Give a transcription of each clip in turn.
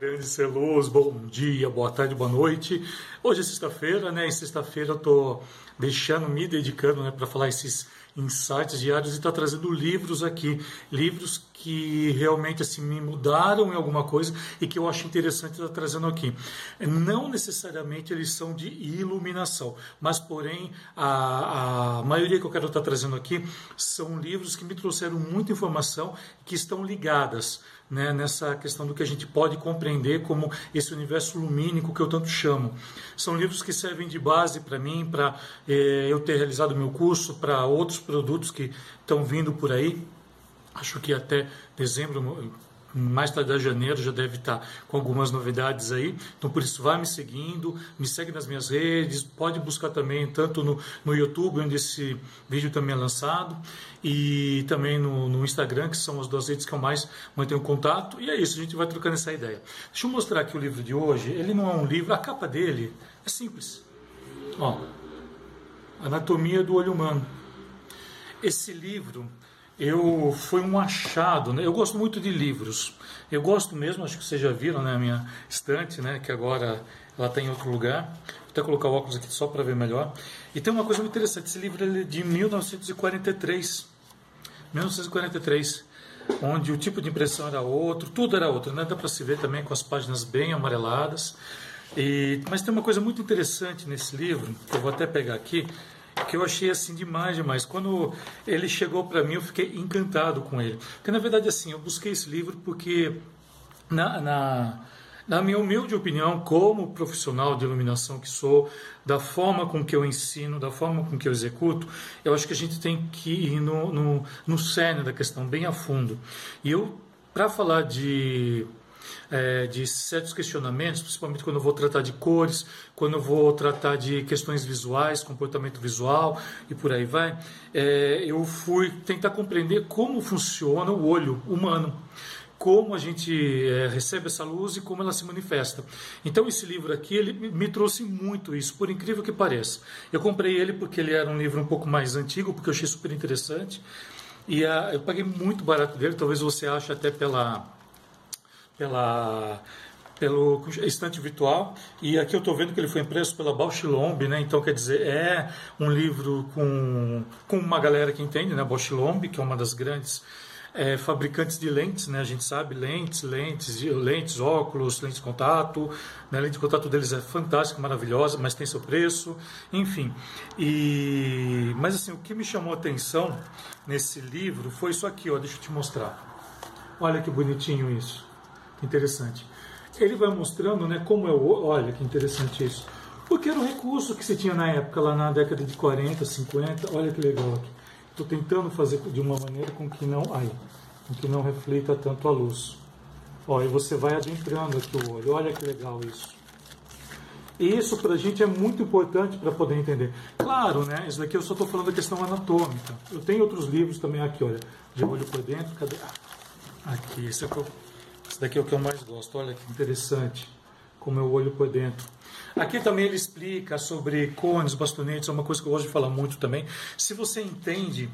Grande Celoso, bom dia, boa tarde, boa noite. Hoje é sexta-feira, né? Em sexta-feira eu tô deixando, me dedicando, né, para falar esses insights diários e estar tá trazendo livros aqui, livros que realmente assim me mudaram em alguma coisa e que eu acho interessante estar tá trazendo aqui. Não necessariamente eles são de iluminação, mas porém a, a maioria que eu quero estar tá trazendo aqui são livros que me trouxeram muita informação que estão ligadas né, nessa questão do que a gente pode compreender como esse universo lumínico que eu tanto chamo. São livros que servem de base para mim, para eh, eu ter realizado meu curso, para outros produtos que estão vindo por aí. Acho que até dezembro mais tarde de janeiro já deve estar com algumas novidades aí. Então, por isso, vai me seguindo, me segue nas minhas redes, pode buscar também tanto no, no YouTube, onde esse vídeo também é lançado, e também no, no Instagram, que são as duas redes que eu mais mantenho contato. E é isso, a gente vai trocando essa ideia. Deixa eu mostrar aqui o livro de hoje. Ele não é um livro, a capa dele é simples. Ó, Anatomia do Olho Humano. Esse livro eu foi um achado. Né? Eu gosto muito de livros. Eu gosto mesmo, acho que vocês já viram né, minha estante, né? que agora ela está em outro lugar. Vou até colocar o óculos aqui só para ver melhor. E tem uma coisa muito interessante: esse livro é de 1943. 1943 onde o tipo de impressão era outro, tudo era outro, né? dá para se ver também com as páginas bem amareladas. E, mas tem uma coisa muito interessante nesse livro, que eu vou até pegar aqui, que eu achei assim demais, demais. Quando ele chegou para mim, eu fiquei encantado com ele. Porque na verdade assim, eu busquei esse livro porque na, na, na minha humilde opinião, como profissional de iluminação que sou, da forma com que eu ensino, da forma com que eu executo, eu acho que a gente tem que ir no, no, no cerne da questão, bem a fundo. E eu, para falar de é, de certos questionamentos, principalmente quando eu vou tratar de cores, quando eu vou tratar de questões visuais, comportamento visual e por aí vai, é, eu fui tentar compreender como funciona o olho humano como a gente é, recebe essa luz e como ela se manifesta. Então esse livro aqui ele me trouxe muito isso, por incrível que pareça. Eu comprei ele porque ele era um livro um pouco mais antigo, porque eu achei super interessante e a, eu paguei muito barato dele. Talvez você ache até pela pela pelo estante virtual e aqui eu estou vendo que ele foi impresso pela Bausch Lomb, né? Então quer dizer é um livro com, com uma galera que entende, né? Bausch Lomb, que é uma das grandes é, fabricantes de lentes, né? A gente sabe lentes, lentes, lentes, óculos, lentes de contato. Né? A lente de contato deles é fantástica, maravilhosa, mas tem seu preço, enfim. E mas assim o que me chamou a atenção nesse livro foi isso aqui, ó. Deixa eu te mostrar. Olha que bonitinho isso interessante. Ele vai mostrando né, como é o. Olha que interessante isso. Porque era um recurso que se tinha na época, lá na década de 40, 50. Olha que legal aqui. Estou tentando fazer de uma maneira com que não. Aí, com que não reflita tanto a luz. Olha, você vai adentrando aqui o olho. Olha que legal isso. E isso para a gente é muito importante para poder entender. Claro, né? Isso daqui eu só estou falando da questão anatômica. Eu tenho outros livros também aqui, olha. De olho por dentro. Cadê? Aqui, esse aqui eu daqui é o que eu mais gosto. Olha que interessante como eu olho por dentro. Aqui também ele explica sobre cones, bastonetes, é uma coisa que eu gosto de falar muito também. Se você entende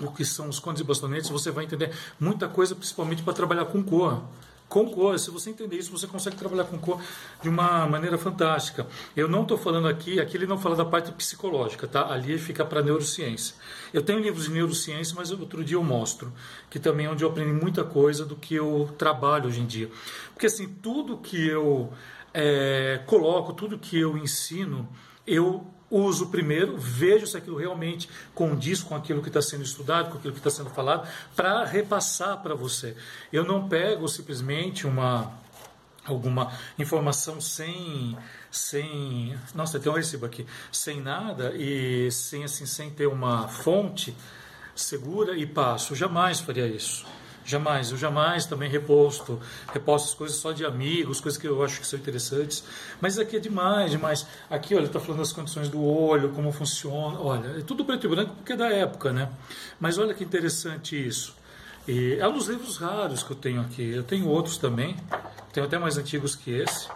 o que são os cones e bastonetes, você vai entender muita coisa, principalmente para trabalhar com cor com cor. Se você entender isso, você consegue trabalhar com cor de uma maneira fantástica. Eu não estou falando aqui, aqui ele não fala da parte psicológica, tá? Ali fica para neurociência. Eu tenho livros de neurociência, mas outro dia eu mostro, que também é onde eu aprendi muita coisa do que eu trabalho hoje em dia. Porque assim, tudo que eu é, coloco, tudo que eu ensino, eu uso primeiro, vejo se aquilo realmente condiz com aquilo que está sendo estudado, com aquilo que está sendo falado, para repassar para você. Eu não pego simplesmente uma alguma informação sem sem nossa tem um recibo aqui sem nada e sem assim sem ter uma fonte segura e passo jamais faria isso Jamais, eu jamais também reposto, reposto as coisas só de amigos, coisas que eu acho que são interessantes. Mas aqui é demais, demais. Aqui, olha, está falando das condições do olho, como funciona. Olha, é tudo preto e branco porque é da época, né? Mas olha que interessante isso. E é um dos livros raros que eu tenho aqui. Eu tenho outros também, tenho até mais antigos que esse.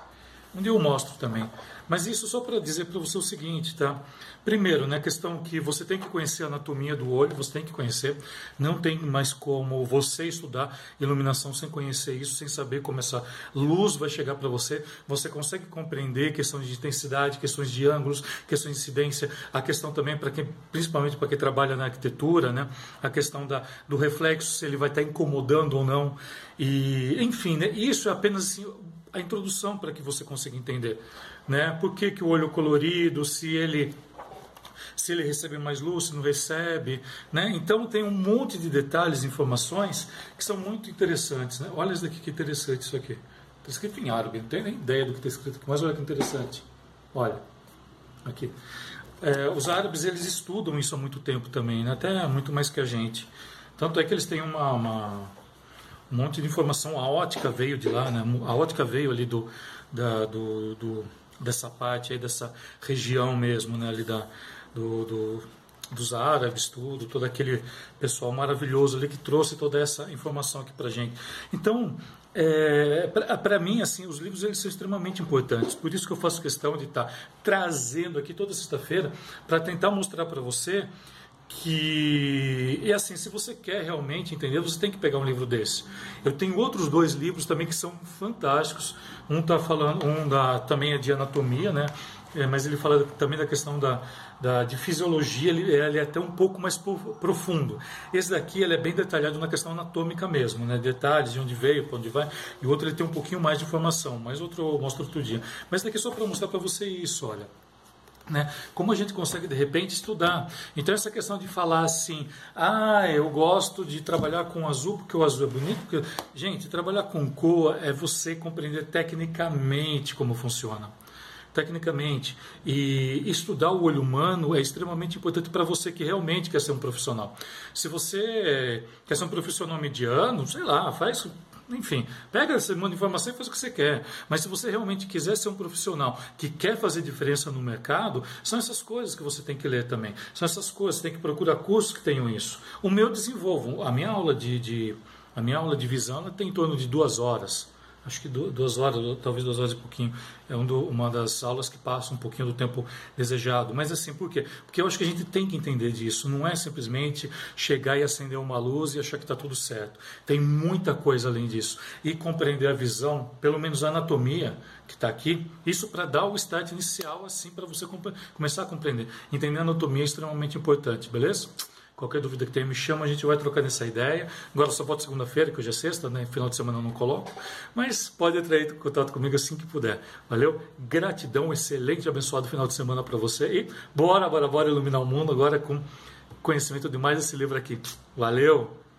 Um dia eu mostro também. Mas isso só para dizer para você o seguinte, tá? Primeiro, né, questão que você tem que conhecer a anatomia do olho, você tem que conhecer. Não tem mais como você estudar iluminação sem conhecer isso, sem saber como essa luz vai chegar para você. Você consegue compreender questões de intensidade, questões de ângulos, questões de incidência, a questão também para quem, principalmente para quem trabalha na arquitetura, né, a questão da, do reflexo, se ele vai estar incomodando ou não. E, enfim, né, isso é apenas assim, a introdução para que você consiga entender, né? Por que, que o olho colorido, se ele se ele recebe mais luz, se não recebe, né? Então tem um monte de detalhes, informações que são muito interessantes, né? Olha isso daqui que interessante isso aqui. Está escrito em árabe, não tenho nem ideia do que está escrito aqui, mas olha que interessante. Olha, aqui. É, os árabes eles estudam isso há muito tempo também, né? até muito mais que a gente. Tanto é que eles têm uma, uma um monte de informação. A ótica veio de lá, né? A ótica veio ali do, da, do, do dessa parte aí, dessa região mesmo, né? Ali da, do, do, dos árabes, tudo, todo aquele pessoal maravilhoso ali que trouxe toda essa informação aqui para gente. Então, é, para mim, assim, os livros eles são extremamente importantes. Por isso que eu faço questão de estar tá trazendo aqui toda sexta-feira para tentar mostrar para você que e assim se você quer realmente entender você tem que pegar um livro desse. Eu tenho outros dois livros também que são fantásticos. Um tá falando um da também é de anatomia né? É, mas ele fala também da questão da, da de fisiologia ele, ele é até um pouco mais profundo. Esse daqui ele é bem detalhado na questão anatômica mesmo né? Detalhes de onde veio para onde vai e o outro ele tem um pouquinho mais de informação mas outro eu mostro outro dia. Mas daqui é só para mostrar para você isso olha né? Como a gente consegue de repente estudar? Então essa questão de falar assim, ah, eu gosto de trabalhar com azul porque o azul é bonito, porque gente, trabalhar com cor é você compreender tecnicamente como funciona. Tecnicamente, e estudar o olho humano é extremamente importante para você que realmente quer ser um profissional. Se você quer ser um profissional mediano, sei lá, faz enfim, pega essa informação e faz o que você quer. Mas se você realmente quiser ser um profissional que quer fazer diferença no mercado, são essas coisas que você tem que ler também. São essas coisas, tem que procurar cursos que tenham isso. O meu desenvolvo, a minha aula de, de a minha aula de visão tem em torno de duas horas acho que duas horas, talvez duas horas e pouquinho. É um uma das aulas que passa um pouquinho do tempo desejado. Mas assim, por quê? Porque eu acho que a gente tem que entender disso. Não é simplesmente chegar e acender uma luz e achar que está tudo certo. Tem muita coisa além disso. E compreender a visão, pelo menos a anatomia que está aqui, isso para dar o start inicial, assim, para você começar a compreender. Entender a anatomia é extremamente importante, beleza? Qualquer dúvida que tenha, me chama, a gente vai trocando essa ideia. Agora só pode segunda-feira, que hoje é sexta, né? Final de semana eu não coloco. Mas pode entrar em contato comigo assim que puder. Valeu? Gratidão, excelente, abençoado final de semana para você. E bora, bora, bora iluminar o mundo agora com conhecimento de mais esse livro aqui. Valeu!